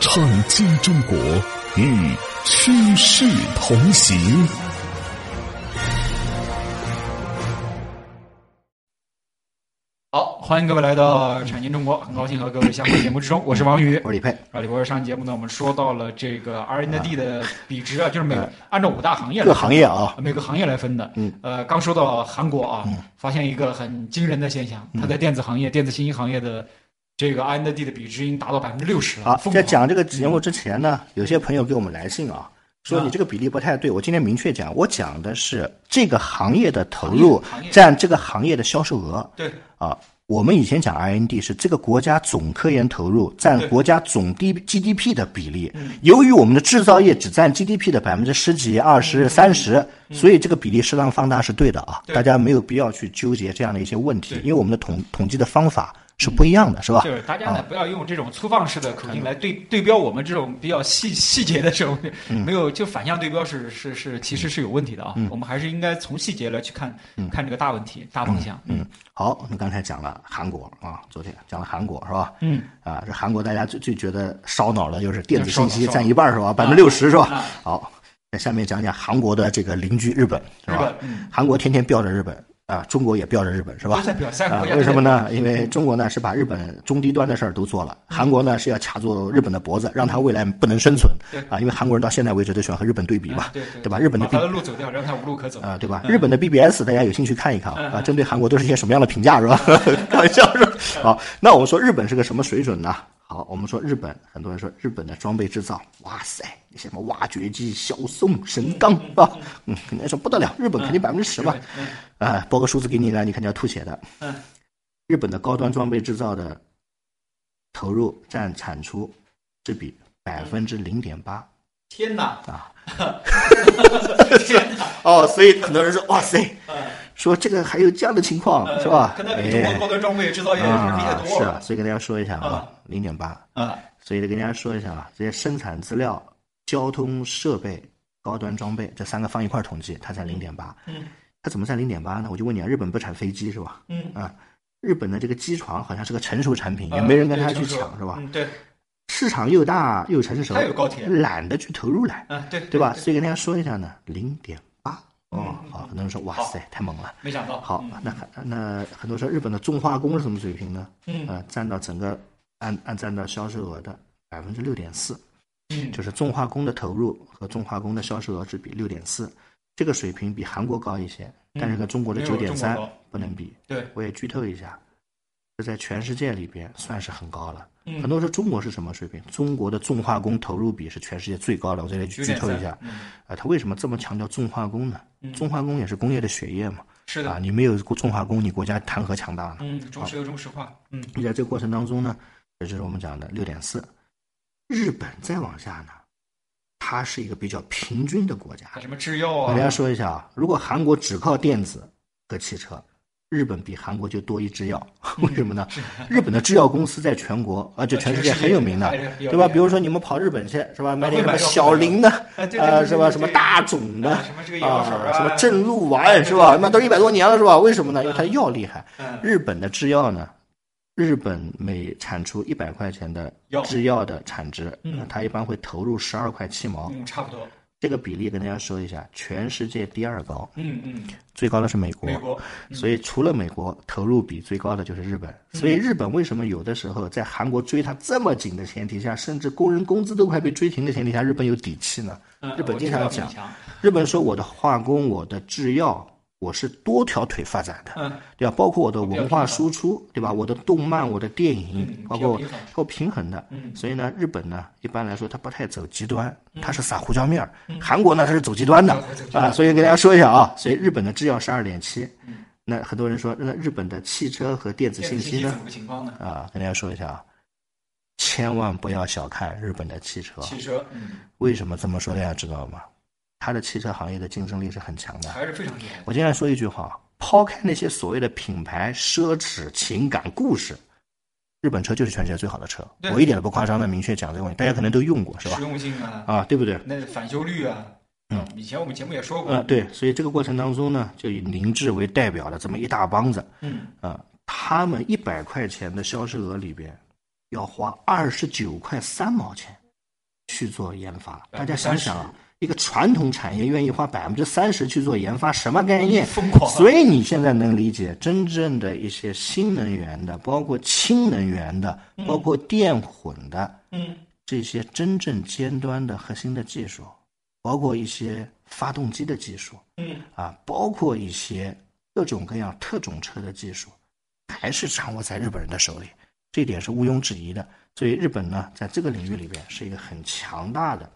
创新中国，与趋势同行。好，欢迎各位来到产经中国，很高兴和各位相会节目之中，我是王宇，我是李佩。啊，李博士上节目呢，我们说到了这个 R&D 的比值啊，就是每按照五大行业各行业啊，每个行业来分的。嗯，呃，刚说到韩国啊，发现一个很惊人的现象，它在电子行业、电子信息行业的这个 R&D 的比值已经达到百分之六十了。好，在讲这个节目之前呢，有些朋友给我们来信啊，说你这个比例不太对。我今天明确讲，我讲的是这个行业的投入占这个行业的销售额。对啊，我们以前讲 R&D 是这个国家总科研投入占国家总 D GDP 的比例。由于我们的制造业只占 GDP 的百分之十几、二十、三十，所以这个比例适当放大是对的啊。大家没有必要去纠结这样的一些问题，因为我们的统统计的方法。是不一样的，是吧？就是大家呢，不要用这种粗放式的口径来对对标我们这种比较细细节的这种，没有就反向对标是是是，其实是有问题的啊。我们还是应该从细节来去看看这个大问题、大方向。嗯，好，我们刚才讲了韩国啊，昨天讲了韩国是吧？嗯，啊，这韩国大家最最觉得烧脑的就是电子信息占一半是吧？百分之六十是吧？好，那下面讲讲韩国的这个邻居日本是吧？韩国天天标着日本。啊，中国也标着日本是吧？啊，为什么呢？因为 中国呢是把日本中低端的事儿都做了，韩国呢是要卡住日本的脖子，让他未来不能生存。啊，因为韩国人到现在为止都喜欢和日本对比嘛，对吧？日本的路走掉，让他无路可走啊，对吧？日本的 BBS 大家有兴趣看一看啊，针对韩国都是一些什么样的评价是吧？开玩笑是吧？好，那我们说日本是个什么水准呢？好，我们说日本，很多人说日本的装备制造，哇塞，什么挖掘机、小宋、神钢啊，嗯，肯定说不得了，日本肯定百分之十吧，啊，报个数字给你来，你肯定要吐血的。嗯，日本的高端装备制造的投入占产出是比百分之零点八。天哪！啊，天哪！哦，所以很多人说，哇塞。说这个还有这样的情况是吧？跟他比中国高端装备制造业厉害多了。是啊，所以跟大家说一下啊，零点八啊，所以得跟大家说一下啊，这些生产资料、交通设备、高端装备这三个放一块统计，它才零点八。嗯，它怎么才零点八呢？我就问你啊，日本不产飞机是吧？嗯啊，日本的这个机床好像是个成熟产品，也没人跟他去抢是吧？嗯，对，市场又大又成熟，还有高铁，懒得去投入来。嗯，对，对吧？所以跟大家说一下呢，零点。哦，好，很多人说哇塞，太猛了，没想到。好，那那很多说日本的重化工是什么水平呢？嗯，呃，占到整个按按占到销售额的百分之六点四，嗯，就是重化工的投入和重化工的销售额是比六点四，这个水平比韩国高一些，但是跟中国的九点三不能比。对，我也剧透一下，这在全世界里边算是很高了。嗯，很多说中国是什么水平？中国的重化工投入比是全世界最高的。我这里剧透一下，啊，他为什么这么强调重化工呢？重化工也是工业的血液嘛。是的。啊，你没有重化工，你国家谈何强大呢？嗯，中石油、中石化。嗯，在这个过程当中呢，也就是我们讲的六点四。日本再往下呢，它是一个比较平均的国家。什么制药啊？我跟大家说一下啊，如果韩国只靠电子和汽车。日本比韩国就多一支药，为什么呢？日本的制药公司在全国啊，就全世界很有名的，对吧？比如说你们跑日本去是吧？买点什么小林的啊，是吧？什么大种的啊，什么正露丸是吧？那都一百多年了是吧？为什么呢？因为它药厉害。日本的制药呢，日本每产出一百块钱的制药的产值，它一般会投入十二块七毛，差不多。这个比例跟大家说一下，全世界第二高，嗯嗯，最高的是美国，美国，所以除了美国，投入比最高的就是日本。所以日本为什么有的时候在韩国追他这么紧的前提下，甚至工人工资都快被追停的前提下，日本有底气呢？日本经常讲，日本说我的化工，我的制药。我是多条腿发展的，嗯，对吧？包括我的文化输出，对吧？我的动漫，我的电影，包括够平衡的。嗯，所以呢，日本呢，一般来说它不太走极端，它是撒胡椒面儿。韩国呢，它是走极端的啊。所以给大家说一下啊，所以日本的制药是二点七。那很多人说，那日本的汽车和电子信息呢？啊，跟大家说一下啊，千万不要小看日本的汽车。汽车，嗯，为什么这么说？大家知道吗？它的汽车行业的竞争力是很强的，还是非常厉害。我经常说一句话：抛开那些所谓的品牌、奢侈、情感、故事，日本车就是全世界最好的车。我一点都不夸张的明确讲这个问题，大家可能都用过，是吧？实用性啊，啊，对不对？那返修率啊，嗯，以前我们节目也说过。啊，对，所以这个过程当中呢，就以凌志为代表的这么一大帮子，嗯，啊，他们一百块钱的销售额里边，要花二十九块三毛钱去做研发。大家想想啊。一个传统产业愿意花百分之三十去做研发，什么概念？疯狂！所以你现在能理解真正的一些新能源的，包括氢能源的，包括电混的，嗯，这些真正尖端的核心的技术，包括一些发动机的技术，嗯，啊，包括一些各种各样特种车的技术，还是掌握在日本人的手里，这一点是毋庸置疑的。所以日本呢，在这个领域里边是一个很强大的。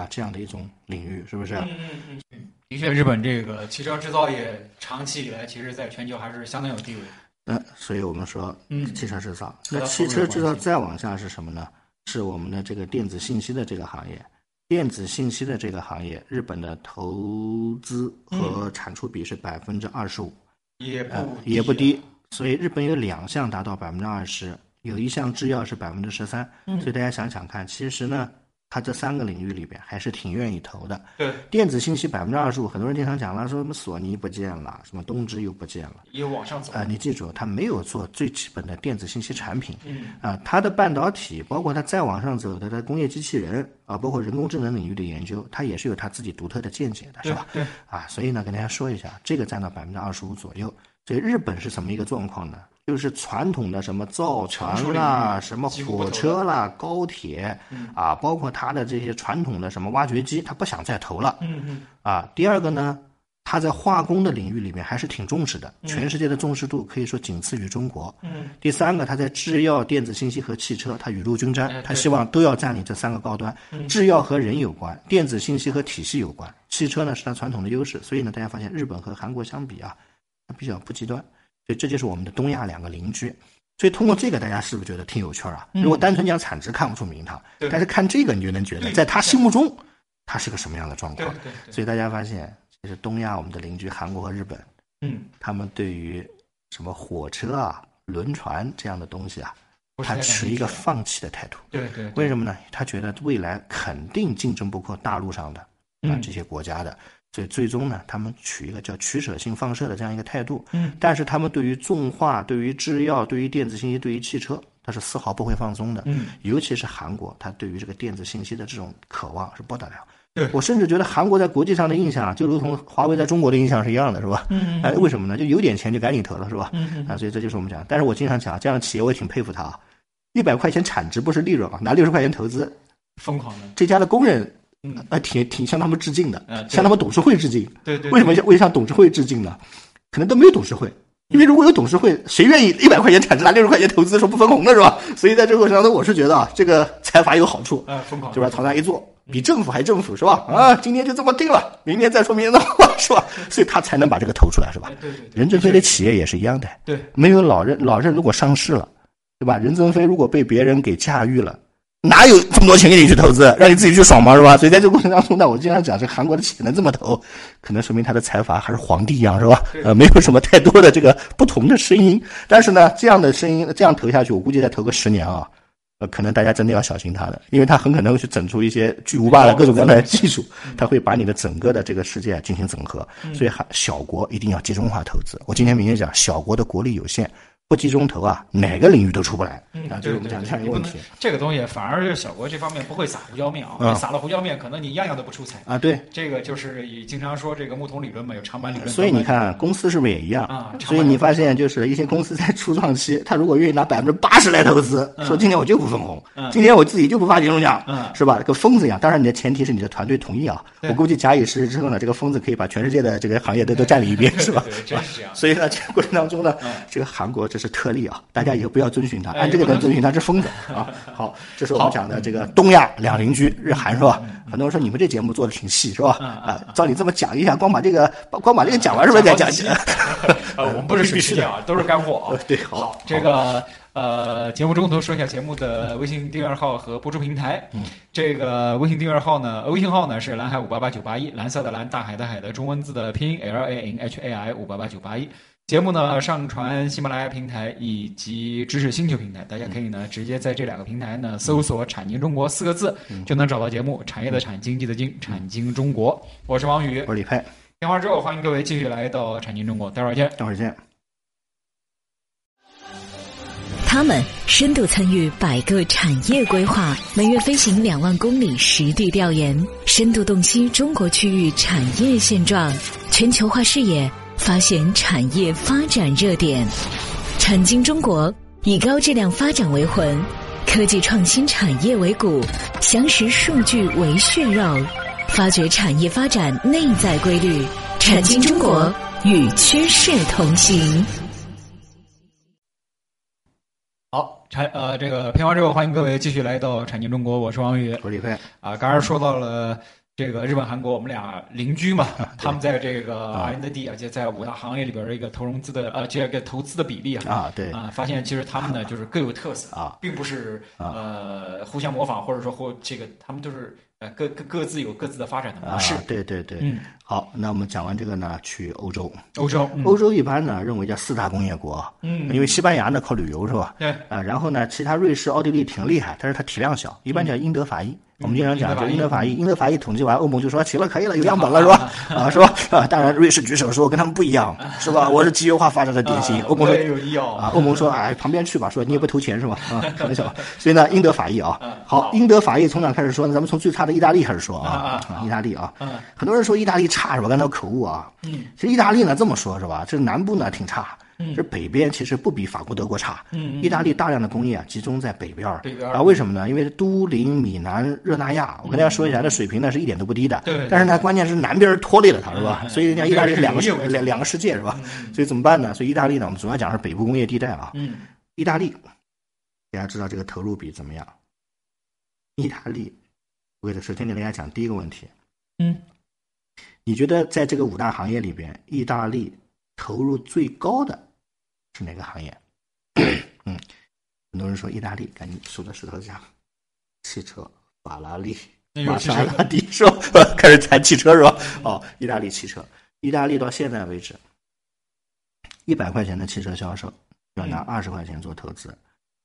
啊，这样的一种领域是不是？嗯嗯嗯，的确，日本这个汽车制造业长期以来，其实在全球还是相当有地位。嗯，所以我们说，嗯，汽车制造，那汽车制造再往下是什么呢？是我们的这个电子信息的这个行业。电子信息的这个行业，日本的投资和产出比是百分之二十五，也不也不低。所以日本有两项达到百分之二十，有一项制药是百分之十三。所以大家想想看，其实呢。他这三个领域里边还是挺愿意投的。对，电子信息百分之二十五，很多人经常讲了，说什么索尼不见了，什么东芝又不见了，又往上走。啊，你记住，他没有做最基本的电子信息产品。嗯。啊，他的半导体，包括他再往上走的，他工业机器人啊，包括人工智能领域的研究，他也是有他自己独特的见解的，是吧？对。啊，所以呢，跟大家说一下，这个占到百分之二十五左右。所以日本是什么一个状况呢？就是传统的什么造船啦、什么火车啦、高铁啊，包括它的这些传统的什么挖掘机，他不想再投了。嗯嗯。啊，第二个呢，他在化工的领域里面还是挺重视的，全世界的重视度可以说仅次于中国。嗯。第三个，他在制药、电子信息和汽车，他雨露均沾，他希望都要占领这三个高端。制药和人有关，电子信息和体系有关，汽车呢是它传统的优势。所以呢，大家发现日本和韩国相比啊，比较不极端。所以这就是我们的东亚两个邻居，所以通过这个，大家是不是觉得挺有趣儿啊？如果单纯讲产值看不出名堂，但是看这个你就能觉得，在他心目中，他是个什么样的状况？所以大家发现，其实东亚我们的邻居韩国和日本，嗯，他们对于什么火车啊、轮船这样的东西啊，他持一个放弃的态度。对对，为什么呢？他觉得未来肯定竞争不过大陆上的啊这些国家的。所以最终呢，他们取一个叫取舍性放射的这样一个态度。嗯，但是他们对于重化、对于制药、对于电子信息、对于汽车，他是丝毫不会放松的。嗯，尤其是韩国，他对于这个电子信息的这种渴望是不得了。对我甚至觉得韩国在国际上的印象，啊就如同华为在中国的印象是一样的，是吧？嗯哎，为什么呢？就有点钱就赶紧投了，是吧？嗯啊，所以这就是我们讲。但是我经常讲，这样的企业我也挺佩服他啊。一百块钱产值不是利润啊，拿六十块钱投资，疯狂的。这家的工人。嗯，啊，挺挺向他们致敬的，嗯，向他们董事会致敬。对对，为什么向为向董事会致敬呢？可能都没有董事会，因为如果有董事会，谁愿意一百块钱产值拿六十块钱投资说不分红的是吧？所以在这个过程当中，我是觉得啊，这个财阀有好处，啊，疯狂，就把朝那一坐，比政府还政府是吧？啊，今天就这么定了，明天再说明天的话 是吧？所以他才能把这个投出来是吧？对对，任正非的企业也是一样的，对，没有老任，老任如果上市了，对吧？任正非如果被别人给驾驭了。哪有这么多钱给你去投资，让你自己去爽嘛，是吧？所以在这个过程当中呢，我经常讲，这韩国的企业能这么投，可能说明他的财阀还是皇帝一样，是吧？呃，没有什么太多的这个不同的声音。但是呢，这样的声音这样投下去，我估计再投个十年啊，呃，可能大家真的要小心他的，因为他很可能会去整出一些巨无霸的各种各样的技术，他会把你的整个的这个世界进行整合。所以，小国一定要集中化投资。我今天明确讲，小国的国力有限。不集中投啊，哪个领域都出不来啊！就是我们讲这样一个问题。这个东西反而是小国这方面不会撒胡椒面啊，撒了胡椒面，可能你样样都不出彩啊。对，这个就是也经常说这个木桶理论嘛，有长板理论。所以你看，公司是不是也一样啊？所以你发现，就是一些公司在初创期，他如果愿意拿百分之八十来投资，说今年我就不分红，今年我自己就不发年终奖，是吧？跟疯子一样。当然，你的前提是你的团队同意啊。我估计假以时日之后呢，这个疯子可以把全世界的这个行业都都占领一遍，是吧？真是这样。所以呢，这个过程当中呢，这个韩国这是特例啊。大家以后不要遵循它，按这个来遵循它是疯子啊！好，这是我们讲的这个东亚两邻居日韩是吧？很多人说你们这节目做的挺细是吧？啊，照你这么讲一下，光把这个光把这个讲完是不是再讲？呃，我们不是必须啊，都是干货啊。对，好，这个呃，节目中途说一下节目的微信订阅号和播出平台。嗯，这个微信订阅号呢，微信号呢是蓝海五八八九八一，蓝色的蓝，大海的海的中文字的拼音 L A N H A I 五八八九八一。节目呢上传喜马拉雅平台以及知识星球平台，大家可以呢直接在这两个平台呢搜索“产经中国”四个字，就能找到节目。产业的产，经济的经，产经中国。我是王宇，我是李佩。电话之后，欢迎各位继续来到产经中国，待会儿见，待会儿见。他们深度参与百个产业规划，每月飞行两万公里实地调研，深度洞悉中国区域产业现状，全球化视野发现产业发展热点。产经中国以高质量发展为魂，科技创新产业为骨，详实数据为血肉，发掘产业发展内在规律。产经中国与趋势同行。好，产呃，这个片花之后，欢迎各位继续来到产经中国，我是王宇，我是李飞啊。刚才说到了这个日本、韩国，我们俩邻居嘛，他们在这个 R&D 而且在五大行业里边的一个投融资的呃这个投资的比例啊啊对啊，发现其实他们呢 就是各有特色啊，并不是呃互相模仿，或者说或这个他们都是。呃，各各各自有各自的发展的模式。对对对，嗯，好，那我们讲完这个呢，去欧洲。欧洲，欧洲一般呢认为叫四大工业国。嗯，因为西班牙呢靠旅游是吧？对。啊，然后呢，其他瑞士、奥地利挺厉害，但是它体量小，一般叫英德法意。我们经常讲，就英德法意，英德法意统计完，欧盟就说行了，可以了，有样本了，是吧？啊，是吧？啊，当然，瑞士举手说跟他们不一样，是吧？我是机械化发展的典型。欧盟说啊，欧盟说哎，旁边去吧，说你也不投钱是吧？啊，开玩笑。所以呢，英德法意啊，好，英德法意从哪开始说呢？咱们从最差的意大利开始说啊，啊，意大利啊，很多人说意大利差是吧？刚才口误啊，嗯，其实意大利呢这么说，是吧？这南部呢挺差。这北边其实不比法国、德国差。嗯，意大利大量的工业啊集中在北边儿。北边啊？为什么呢？因为都灵、米兰、热那亚，我跟大家说一下，这水平呢是一点都不低的。对。但是呢，关键是南边拖累了它，是吧？所以人家意大利是两个 两两个世界，是吧？所以怎么办呢？所以意大利呢，我们主要讲是北部工业地带啊。嗯。意大利，大家知道这个投入比怎么样？意大利，我给首先给大家讲第一个问题。嗯。你觉得在这个五大行业里边，意大利投入最高的？是哪个行业？嗯，很多人说意大利，赶紧数着石头讲，汽车，法拉利，玛莎拉蒂，是吧？开始谈汽车是吧？哦，意大利汽车，意大利到现在为止，一百块钱的汽车销售要拿二十块钱做投资，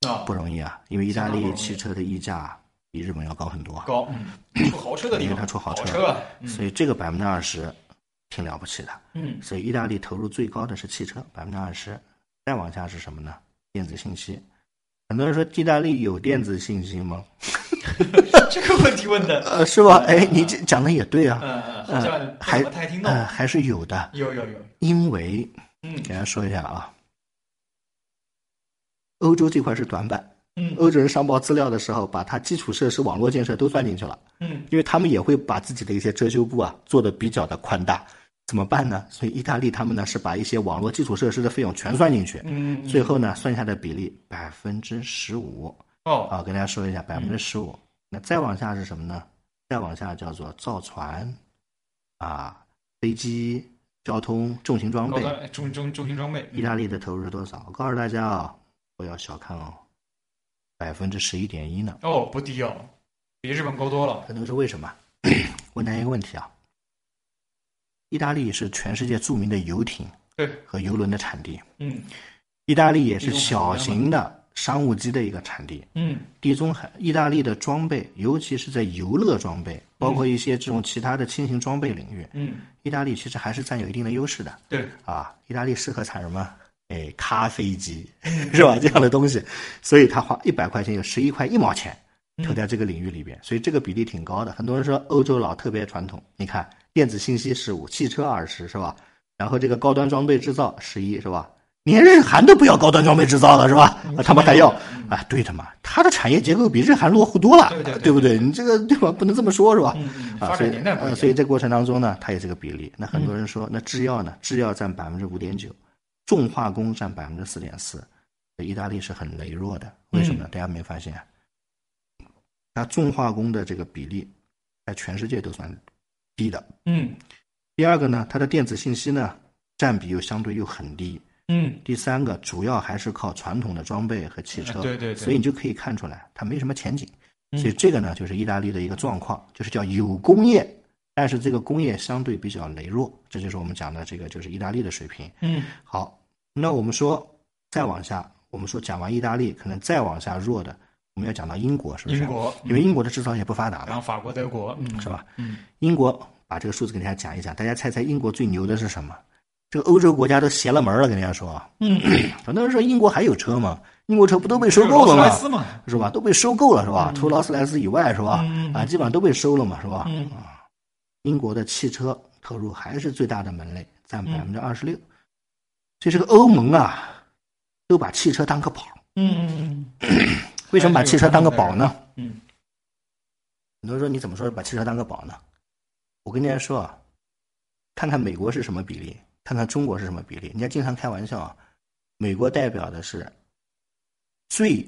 啊，不容易啊，因为意大利汽车的溢价比日本要高很多，高，嗯，出豪车的地方，因为它出豪车，所以这个百分之二十挺了不起的，嗯，所以意大利投入最高的是汽车，百分之二十。再往下是什么呢？电子信息。很多人说意大利有电子信息吗？这个问题问的，呃，是吧？哎，你讲的也对啊。嗯嗯，还太听还是有的。有有有。因为，嗯，给大家说一下啊，欧洲这块是短板。嗯。欧洲人上报资料的时候，把它基础设施、网络建设都算进去了。嗯。因为他们也会把自己的一些遮羞布啊做的比较的宽大。怎么办呢？所以意大利他们呢是把一些网络基础设施的费用全算进去，嗯，最后呢算下的比例百分之十五。哦，啊，跟大家说一下，百分之十五。那再往下是什么呢？再往下叫做造船，啊，飞机、交通、重型装备，重重重型装备。意大利的投入是多少？我告诉大家啊，不要小看哦，百分之十一点一呢。哦，不低哦，比日本高多了。可能是为什么？问大家一个问题啊。意大利是全世界著名的游艇和游轮的产地。嗯，意大利也是小型的商务机的一个产地。嗯，地中海，意大利的装备，尤其是在游乐装备，包括一些这种其他的轻型装备领域，嗯，意大利其实还是占有一定的优势的。对，啊，意大利适合产什么？哎，咖啡机 是吧？这样的东西，所以他花一百块钱有十一块一毛钱投在这个领域里边，所以这个比例挺高的。很多人说欧洲佬特别传统，你看。电子信息十五，汽车二十是吧？然后这个高端装备制造十一是吧？连日韩都不要高端装备制造了是吧？他们还要啊？对的嘛，它的产业结构比日韩落后多了，对不对？你这个对吧？不能这么说，是吧？啊，所以呃，所以这过程当中呢，它也是个比例。那很多人说，那制药呢？制药占百分之五点九，重化工占百分之四点四，意大利是很羸弱的。为什么？大家没发现？它重化工的这个比例在全世界都算。低的，嗯，第二个呢，它的电子信息呢占比又相对又很低，嗯，第三个主要还是靠传统的装备和汽车，对对对所以你就可以看出来它没什么前景。嗯所以这个呢，就是意大利的一个状况，就是叫有工业，但是这个工业相对比较羸弱，这就是我们讲的这个就是意大利的水平。嗯好，那我们说再往下，我们说讲完意大利，可能再往下弱的，我们要讲到英国，是不是？英国因为英国的制造业不发达嘛，然后法国、德国，嗯，是吧？嗯，英国把这个数字给大家讲一讲，大家猜猜英国最牛的是什么？这个欧洲国家都邪了门了，跟大家说。嗯，很多人说英国还有车吗？英国车不都被收购了吗是吧？都被收购了是吧？除劳斯莱斯以外是吧？嗯啊，基本上都被收了嘛是吧？英国的汽车投入还是最大的门类，占嗯百分之二十六。所以这个欧盟啊，都把汽车当个宝。嗯嗯嗯，为什么把汽车当个宝呢？嗯很多人说你怎么说把汽车当个宝呢？我跟大家说啊，看看美国是什么比例，看看中国是什么比例。人家经常开玩笑啊，美国代表的是最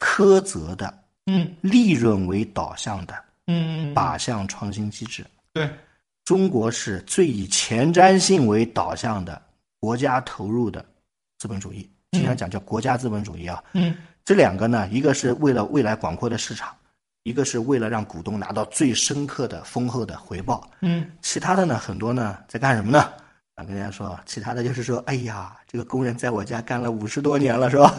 苛责的、嗯利润为导向的嗯嗯，靶向创新机制。对，中国是最以前瞻性为导向的国家投入的资本主义，经常讲叫国家资本主义啊。嗯这两个呢，一个是为了未来广阔的市场，一个是为了让股东拿到最深刻的丰厚的回报。嗯其他的呢，很多呢在干什么呢？啊，跟大家说，其他的就是说，哎呀，这个工人在我家干了五十多年了，是吧？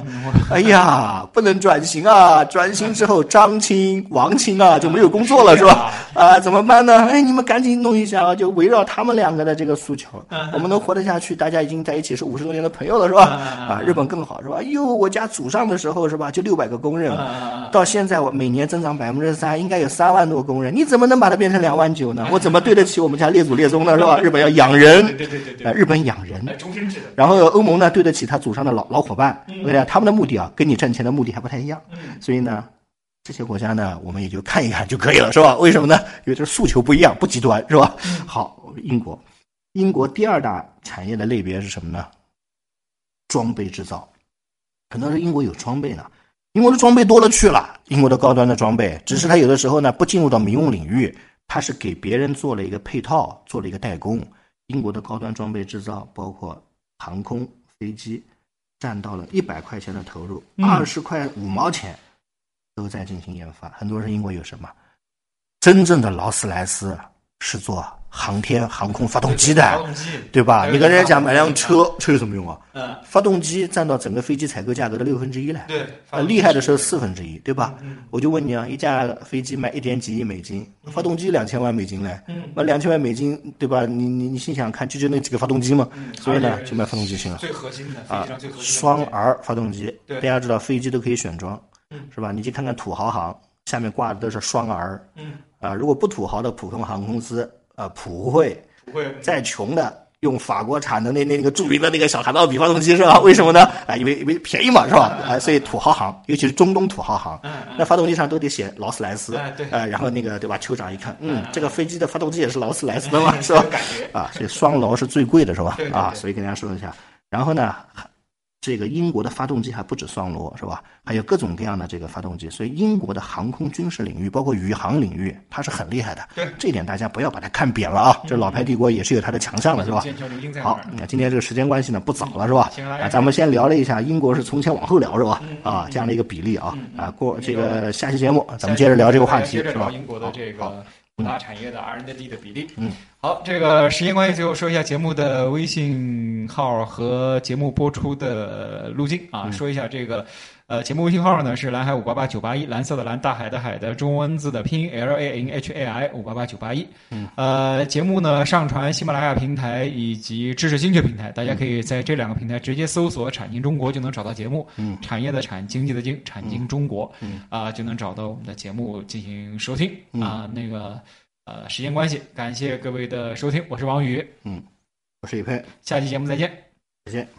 哎呀，不能转型啊！转型之后，张青、王青啊就没有工作了，是吧？啊，怎么办呢？哎，你们赶紧弄一下啊！就围绕他们两个的这个诉求，我们能活得下去，大家已经在一起是五十多年的朋友了，是吧？啊，日本更好，是吧？哟，我家祖上的时候是吧，就六百个工人，到现在我每年增长百分之三，应该有三万多工人，你怎么能把它变成两万九呢？我怎么对得起我们家列祖列宗呢？是吧？日本要养人，对对对对呃，日本养人，终身制，然后欧盟呢对得起他祖上的老老伙伴，对呀，他们的目的啊跟你挣钱的目的还不太一样，所以呢，这些国家呢我们也就看一看就可以了，是吧？为什么呢？因为这诉求不一样，不极端，是吧？好，英国，英国第二大产业的类别是什么呢？装备制造，可能是英国有装备呢。英国的装备多了去了，英国的高端的装备，只是它有的时候呢不进入到民用领域，它是给别人做了一个配套，做了一个代工。英国的高端装备制造包括航空飞机，占到了一百块钱的投入，二十块五毛钱都在进行研发。很多人因为有什么？真正的劳斯莱斯是做航天航空发动机的，对吧？你跟人家讲买辆车，车有什么用啊？嗯，发动机占到整个飞机采购价格的六分之一嘞。对，呃，厉害的时候四分之一，对吧？嗯我就问你啊，一架飞机卖一点几亿美金，发动机两千万美金嘞，嗯那两千万美金，对吧？你你你心想看，就就那几个发动机嘛，所以呢就卖发动机行了。最核心的，啊双 R 发动机，大家知道飞机都可以选装嗯，是吧？你去看看土豪行，下面挂的都是双 R，嗯，啊，如果不土豪的普通航空公司，呃，普惠，不会再穷的用法国产的那那那个著名的那个小卡道比发动机是吧？为什么呢？啊，因为因为便宜嘛，是吧？啊，所以土豪行，尤其是中东土豪行，那发动机上都得写劳斯莱斯，哎对呃，然后那个对吧？酋长一看，嗯，这个飞机的发动机也是劳斯莱斯的嘛，是吧？啊，所以双劳是最贵的，是吧？啊，所以跟大家说一下。然后呢，这个英国的发动机还不止双螺，是吧？还有各种各样的这个发动机，所以英国的航空军事领域，包括宇航领域，它是很厉害的。对嗯这点大家不要把它看扁了啊！这老牌帝国也是有它的强项的，是吧？好，那今天这个时间关系呢，不早了，是吧啊，咱们先聊了一下英国是从前往后聊，是吧？嗯啊，这样的一个比例啊，啊，过这个下期节目咱们接着聊这个话题，是吧？英国的这好个五大产业的 R&D 的比例。嗯，好，这个时间关系，最后说一下节目的微信号和节目播出的路径嗯啊，说一下这个。呃，节目微信号呢是蓝海五八八九八一，蓝色的蓝，大海的海的中文字的拼音 L A N H A I 五八八九八一。嗯，呃，节目呢上传喜马拉雅平台以及知识星球平台，大家可以在这两个平台直接搜索“产经中国”就能找到节目。嗯，产业的产，经济的经，产经中国。嗯，啊、就能找到我们的节目进行收听。啊，那个呃，时间关系，感谢各位的收听，我是王宇，嗯我是李佩，下期节目再见。再见。